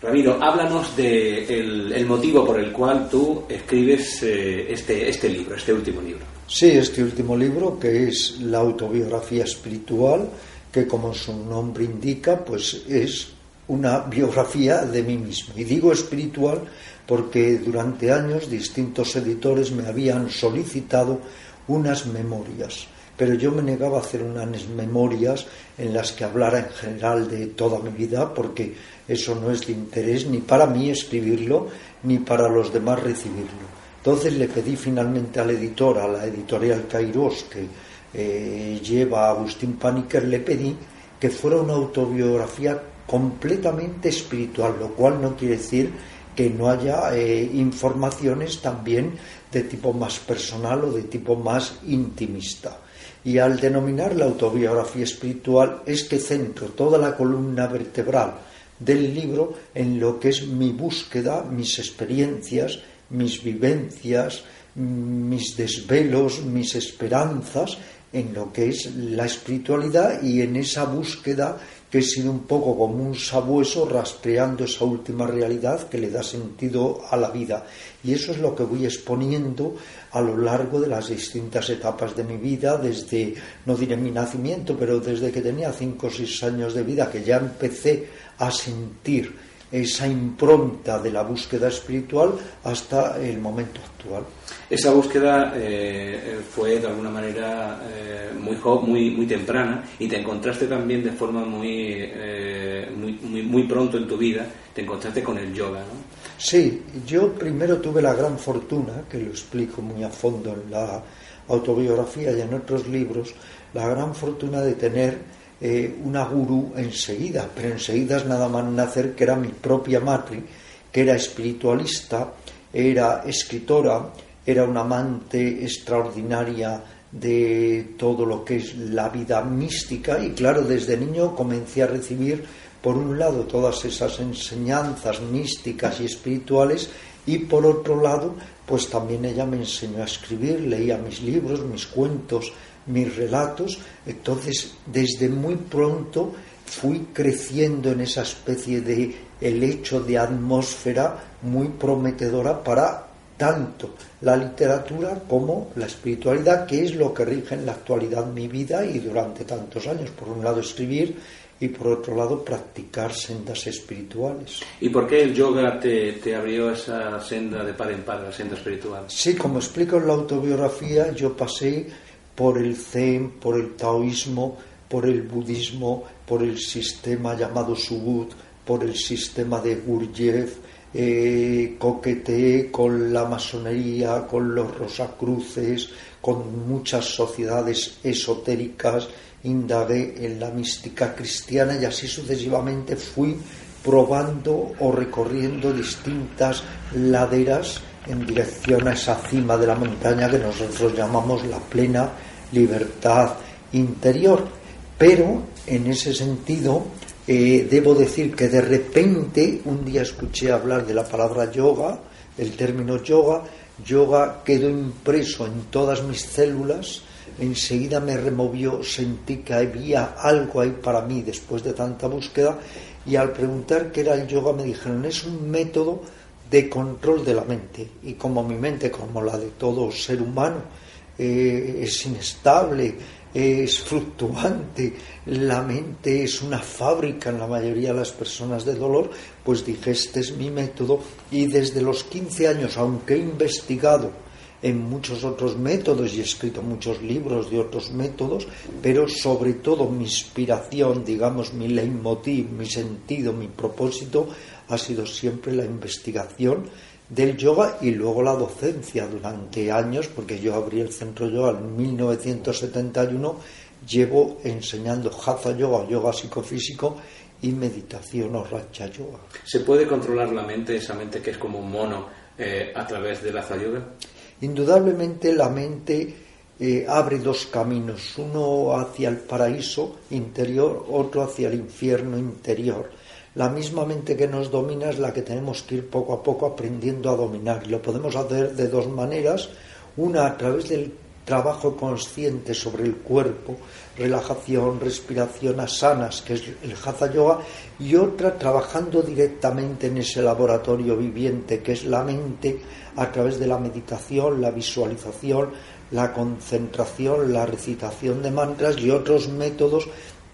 Ramiro, háblanos del el motivo por el cual tú escribes eh, este, este libro, este último libro. Sí, este último libro, que es la autobiografía espiritual, que como su nombre indica, pues es una biografía de mí mismo. Y digo espiritual porque durante años distintos editores me habían solicitado unas memorias, pero yo me negaba a hacer unas memorias en las que hablara en general de toda mi vida, porque eso no es de interés ni para mí escribirlo, ni para los demás recibirlo. Entonces le pedí finalmente al editor, a la editorial Kairos, que eh, lleva a Agustín Paniker, le pedí que fuera una autobiografía completamente espiritual, lo cual no quiere decir que no haya eh, informaciones también de tipo más personal o de tipo más intimista. Y al denominar la autobiografía espiritual es que centro toda la columna vertebral del libro en lo que es mi búsqueda, mis experiencias, mis vivencias, mis desvelos, mis esperanzas en lo que es la espiritualidad y en esa búsqueda que he sido un poco como un sabueso rastreando esa última realidad que le da sentido a la vida. Y eso es lo que voy exponiendo a lo largo de las distintas etapas de mi vida, desde, no diré mi nacimiento, pero desde que tenía cinco o seis años de vida, que ya empecé a sentir esa impronta de la búsqueda espiritual hasta el momento actual. Esa búsqueda eh, fue de alguna manera eh, muy, muy, muy temprana y te encontraste también de forma muy, eh, muy, muy, muy, pronto en tu vida, te encontraste con el yoga, ¿no? Sí, yo primero tuve la gran fortuna, que lo explico muy a fondo en la autobiografía y en otros libros, la gran fortuna de tener eh, una gurú enseguida, pero enseguida es nada más nacer que era mi propia madre, que era espiritualista, era escritora, era una amante extraordinaria de todo lo que es la vida mística y claro, desde niño comencé a recibir por un lado todas esas enseñanzas místicas y espirituales y por otro lado pues también ella me enseñó a escribir, leía mis libros, mis cuentos, mis relatos, entonces desde muy pronto fui creciendo en esa especie de helecho de atmósfera muy prometedora para tanto la literatura como la espiritualidad, que es lo que rige en la actualidad mi vida y durante tantos años. Por un lado escribir y por otro lado practicar sendas espirituales. ¿Y por qué el yoga te, te abrió esa senda de par en par, la senda espiritual? Sí, como explico en la autobiografía, yo pasé por el zen, por el taoísmo, por el budismo, por el sistema llamado Subud, por el sistema de Gurdjieff, eh, coqueteé con la masonería, con los rosacruces, con muchas sociedades esotéricas, indagué en la mística cristiana y así sucesivamente fui probando o recorriendo distintas laderas en dirección a esa cima de la montaña que nosotros llamamos la plena libertad interior. Pero en ese sentido, eh, debo decir que de repente un día escuché hablar de la palabra yoga, el término yoga, yoga quedó impreso en todas mis células, enseguida me removió, sentí que había algo ahí para mí después de tanta búsqueda y al preguntar qué era el yoga me dijeron es un método de control de la mente y como mi mente, como la de todo ser humano, eh, es inestable, es fluctuante, la mente es una fábrica en la mayoría de las personas de dolor, pues dije, este es mi método y desde los 15 años, aunque he investigado en muchos otros métodos y he escrito muchos libros de otros métodos, pero sobre todo mi inspiración, digamos, mi leitmotiv, mi sentido, mi propósito ha sido siempre la investigación del yoga y luego la docencia durante años, porque yo abrí el centro yoga en 1971, llevo enseñando hatha yoga yoga psicofísico y meditación o racha yoga. ¿Se puede controlar la mente, esa mente que es como un mono, eh, a través del hatha yoga? Indudablemente la mente eh, abre dos caminos, uno hacia el paraíso interior, otro hacia el infierno interior. La misma mente que nos domina es la que tenemos que ir poco a poco aprendiendo a dominar. Y lo podemos hacer de dos maneras. Una a través del trabajo consciente sobre el cuerpo, relajación, respiración asanas, que es el Hatha Yoga, y otra trabajando directamente en ese laboratorio viviente, que es la mente, a través de la meditación, la visualización, la concentración, la recitación de mantras y otros métodos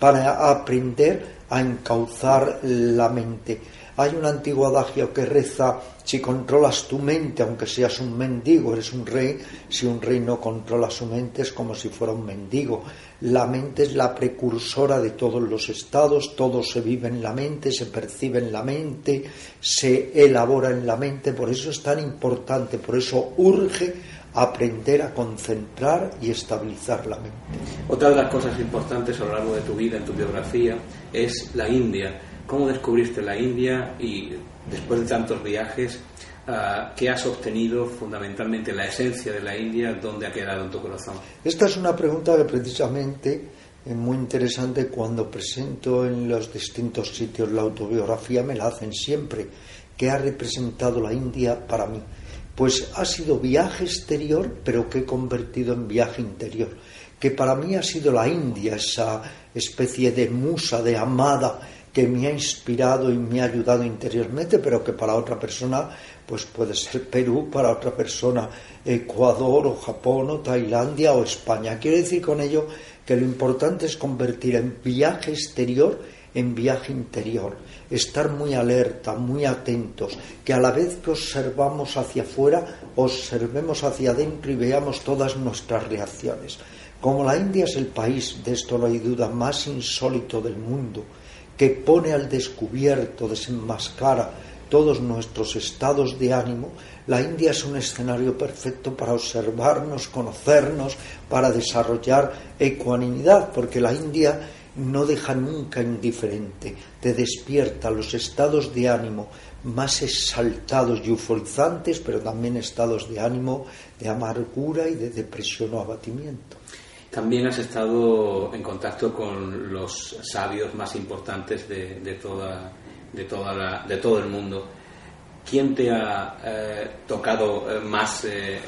para aprender a encauzar la mente. Hay un antiguo adagio que reza, si controlas tu mente, aunque seas un mendigo, eres un rey, si un rey no controla su mente es como si fuera un mendigo. La mente es la precursora de todos los estados, todo se vive en la mente, se percibe en la mente, se elabora en la mente, por eso es tan importante, por eso urge aprender a concentrar y estabilizar la mente. Otra de las cosas importantes a lo largo de tu vida, en tu biografía, es la India. ¿Cómo descubriste la India y después de tantos viajes, ah, qué has obtenido fundamentalmente la esencia de la India, dónde ha quedado en tu corazón? Esta es una pregunta que precisamente es muy interesante cuando presento en los distintos sitios la autobiografía, me la hacen siempre. ¿Qué ha representado la India para mí? Pues ha sido viaje exterior, pero que he convertido en viaje interior. Que para mí ha sido la India, esa especie de musa, de amada, que me ha inspirado y me ha ayudado interiormente, pero que para otra persona pues puede ser Perú, para otra persona Ecuador o Japón o Tailandia o España. Quiero decir con ello que lo importante es convertir en viaje exterior en viaje interior estar muy alerta, muy atentos, que a la vez que observamos hacia afuera, observemos hacia adentro y veamos todas nuestras reacciones. Como la India es el país, de esto no hay duda, más insólito del mundo, que pone al descubierto, desenmascara todos nuestros estados de ánimo, la India es un escenario perfecto para observarnos, conocernos, para desarrollar ecuanimidad, porque la India no deja nunca indiferente, te despierta los estados de ánimo más exaltados y euforizantes, pero también estados de ánimo de amargura y de depresión o abatimiento. También has estado en contacto con los sabios más importantes de, de, toda de todo el mundo. ¿quién te ha eh, tocado eh, más eh,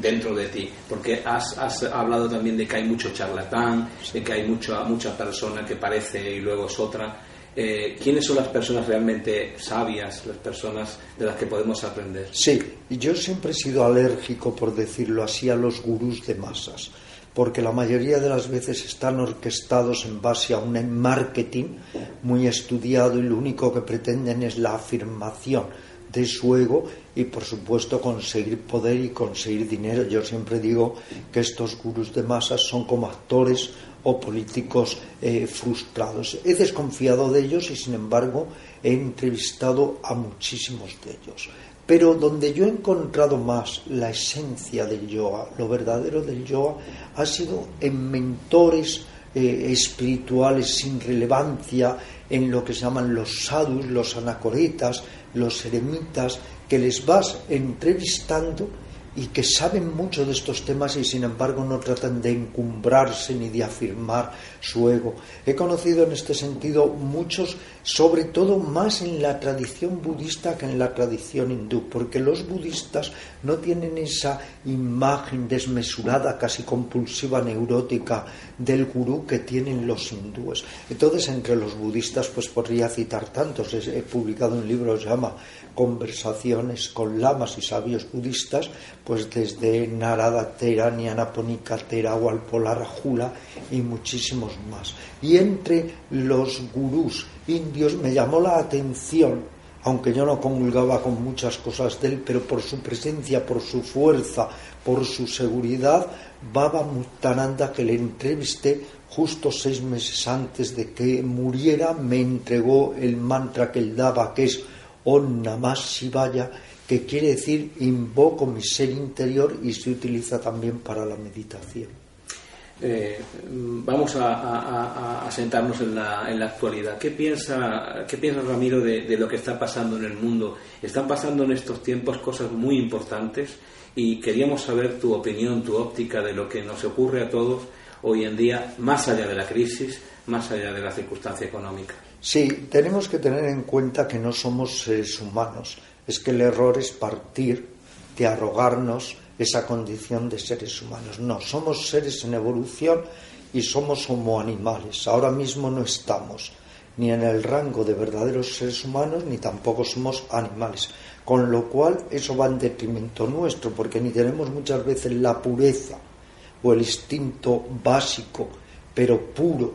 dentro de ti? Porque has, hablado también de que hay mucho charlatán, de que hay mucha, mucha persona que parece y luego es otra. ¿Quiénes son las personas realmente sabias, las personas de las que podemos aprender? Sí, yo siempre he sido alérgico, por decirlo así, a los gurús de masas porque la mayoría de las veces están orquestados en base a un marketing muy estudiado y lo único que pretenden es la afirmación de su ego y por supuesto conseguir poder y conseguir dinero. Yo siempre digo que estos gurús de masas son como actores o políticos eh, frustrados. He desconfiado de ellos y sin embargo he entrevistado a muchísimos de ellos. Pero donde yo he encontrado más la esencia del yoga, lo verdadero del yoga, ha sido en mentores eh, espirituales sin relevancia, en lo que se llaman los sadhus, los anacoretas, los eremitas, que les vas entrevistando y que saben mucho de estos temas y sin embargo no tratan de encumbrarse ni de afirmar su ego. He conocido en este sentido muchos, sobre todo más en la tradición budista que en la tradición hindú, porque los budistas no tienen esa imagen desmesurada, casi compulsiva, neurótica del gurú que tienen los hindúes. Entonces, entre los budistas, pues podría citar tantos. He publicado un libro que se llama Conversaciones con lamas y sabios budistas, pues desde Narada Tera, Nyanaponika Tera, Walpolar Jula y muchísimos más. Y entre los gurús indios me llamó la atención, aunque yo no comulgaba con muchas cosas de él, pero por su presencia, por su fuerza, por su seguridad, Baba Muttananda, que le entrevisté justo seis meses antes de que muriera, me entregó el mantra que él daba, que es Om Namah Shivaya, que quiere decir invoco mi ser interior y se utiliza también para la meditación. Eh, vamos a, sentarnos en la, en la, actualidad. ¿Qué piensa, qué piensa Ramiro de, lo que está pasando en el mundo? Están pasando en estos tiempos cosas muy importantes y queríamos saber tu opinión, tu óptica de lo que nos ocurre a todos hoy en día, más allá de la crisis, más allá de la circunstancia económica. Sí, tenemos que tener en cuenta que no somos seres humanos. Es que el error es partir de arrogarnos esa condición de seres humanos. No, somos seres en evolución y somos homo animales. Ahora mismo no estamos ni en el rango de verdaderos seres humanos ni tampoco somos animales. Con lo cual eso va en detrimento nuestro, porque ni tenemos muchas veces la pureza o el instinto básico, pero puro,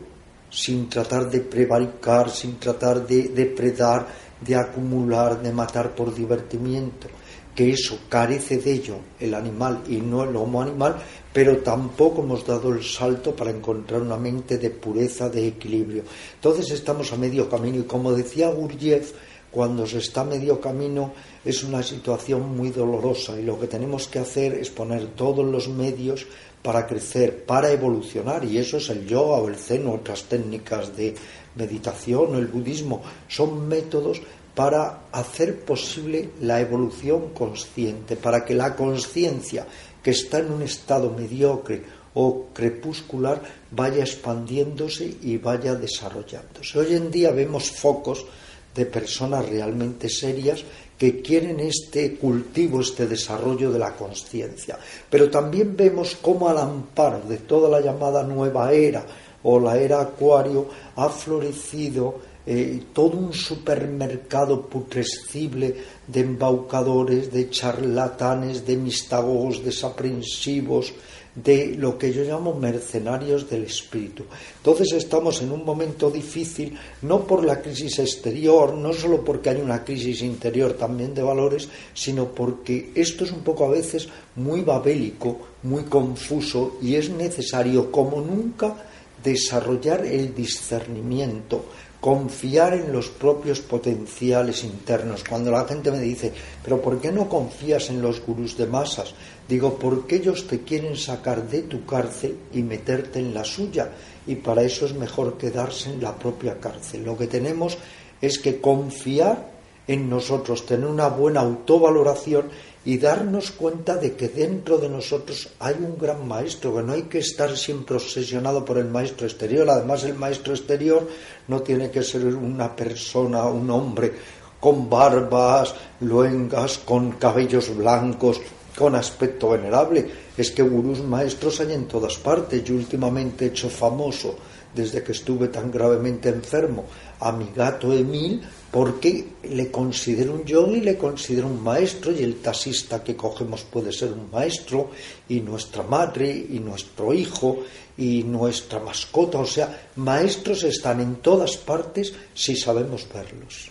sin tratar de prevaricar, sin tratar de depredar, de acumular, de matar por divertimiento que eso carece de ello el animal y no el homo animal, pero tampoco hemos dado el salto para encontrar una mente de pureza, de equilibrio. Entonces estamos a medio camino y como decía Gurdjieff, cuando se está a medio camino es una situación muy dolorosa y lo que tenemos que hacer es poner todos los medios para crecer, para evolucionar y eso es el yoga o el zen o otras técnicas de meditación o el budismo, son métodos para hacer posible la evolución consciente, para que la conciencia que está en un estado mediocre o crepuscular vaya expandiéndose y vaya desarrollándose. Hoy en día vemos focos de personas realmente serias que quieren este cultivo, este desarrollo de la conciencia. Pero también vemos cómo al amparo de toda la llamada nueva era o la era acuario ha florecido eh, todo un supermercado putrescible de embaucadores, de charlatanes, de mistagogos desaprensivos, de lo que yo llamo mercenarios del espíritu. Entonces estamos en un momento difícil, no por la crisis exterior, no solo porque hay una crisis interior también de valores, sino porque esto es un poco a veces muy babélico, muy confuso y es necesario como nunca desarrollar el discernimiento, confiar en los propios potenciales internos. Cuando la gente me dice, pero ¿por qué no confías en los gurús de masas? Digo, porque ellos te quieren sacar de tu cárcel y meterte en la suya. Y para eso es mejor quedarse en la propia cárcel. Lo que tenemos es que confiar en nosotros, tener una buena autovaloración y darnos cuenta de que dentro de nosotros hay un gran maestro, que no hay que estar siempre obsesionado por el maestro exterior. Además, el maestro exterior no tiene que ser una persona, un hombre con barbas, luengas, con cabellos blancos, con aspecto venerable. Es que gurús maestros hay en todas partes. Yo últimamente he hecho famoso, desde que estuve tan gravemente enfermo, a mi gato Emil porque le considero un yogi, le considero un maestro y el taxista que cogemos puede ser un maestro y nuestra madre y nuestro hijo y nuestra mascota, o sea, maestros están en todas partes si sabemos verlos.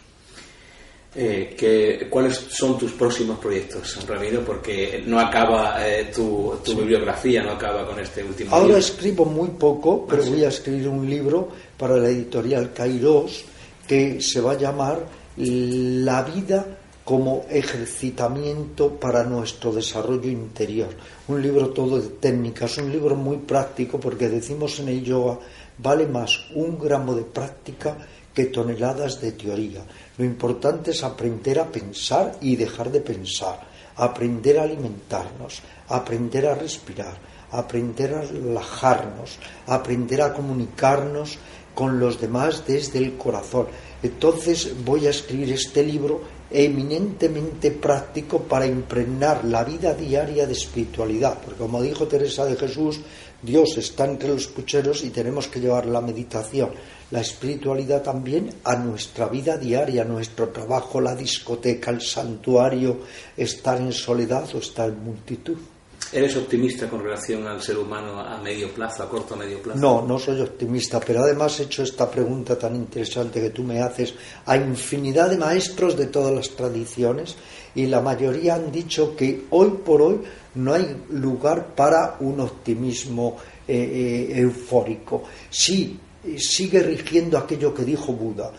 Eh, ¿Cuáles son tus próximos proyectos, Ramiro? Porque no acaba eh, tu, bibliografía, no acaba con este último Ahora escribo muy poco, pero ah, voy a escribir un libro para la editorial Kairos que se va a llamar La vida como ejercitamiento para nuestro desarrollo interior. Un libro todo de técnicas, un libro muy práctico porque decimos en el yoga, vale más un gramo de práctica que toneladas de teoría. Lo importante es aprender a pensar y dejar de pensar, aprender a alimentarnos, aprender a respirar, aprender a relajarnos, aprender a comunicarnos con los demás desde el corazón. Entonces voy a escribir este libro eminentemente práctico para impregnar la vida diaria de espiritualidad, porque como dijo Teresa de Jesús, Dios está entre los pucheros y tenemos que llevar la meditación, la espiritualidad también a nuestra vida diaria, a nuestro trabajo, la discoteca, el santuario, estar en soledad o estar en multitud. ¿Eres optimista con relación al ser humano a medio plazo, a corto o medio plazo? No, no soy optimista, pero además he hecho esta pregunta tan interesante que tú me haces a infinidad de maestros de todas las tradiciones y la mayoría han dicho que hoy por hoy no hay lugar para un optimismo eh, eh, eufórico. Sí, sigue rigiendo aquello que dijo Buda,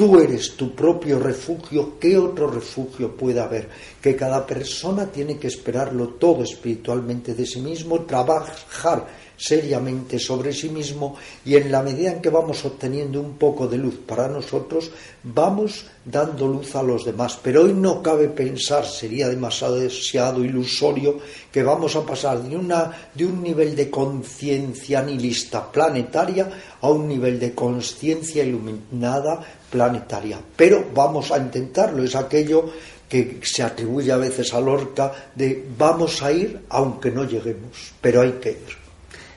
Tú eres tu propio refugio, ¿qué otro refugio puede haber? Que cada persona tiene que esperarlo todo espiritualmente de sí mismo, trabajar seriamente sobre sí mismo y en la medida en que vamos obteniendo un poco de luz para nosotros, vamos dando luz a los demás. Pero hoy no cabe pensar, sería demasiado ilusorio, que vamos a pasar de, una, de un nivel de conciencia nihilista planetaria a un nivel de conciencia iluminada planetaria. Pero vamos a intentarlo, es aquello que se atribuye a veces a Lorca de vamos a ir aunque no lleguemos, pero hay que ir.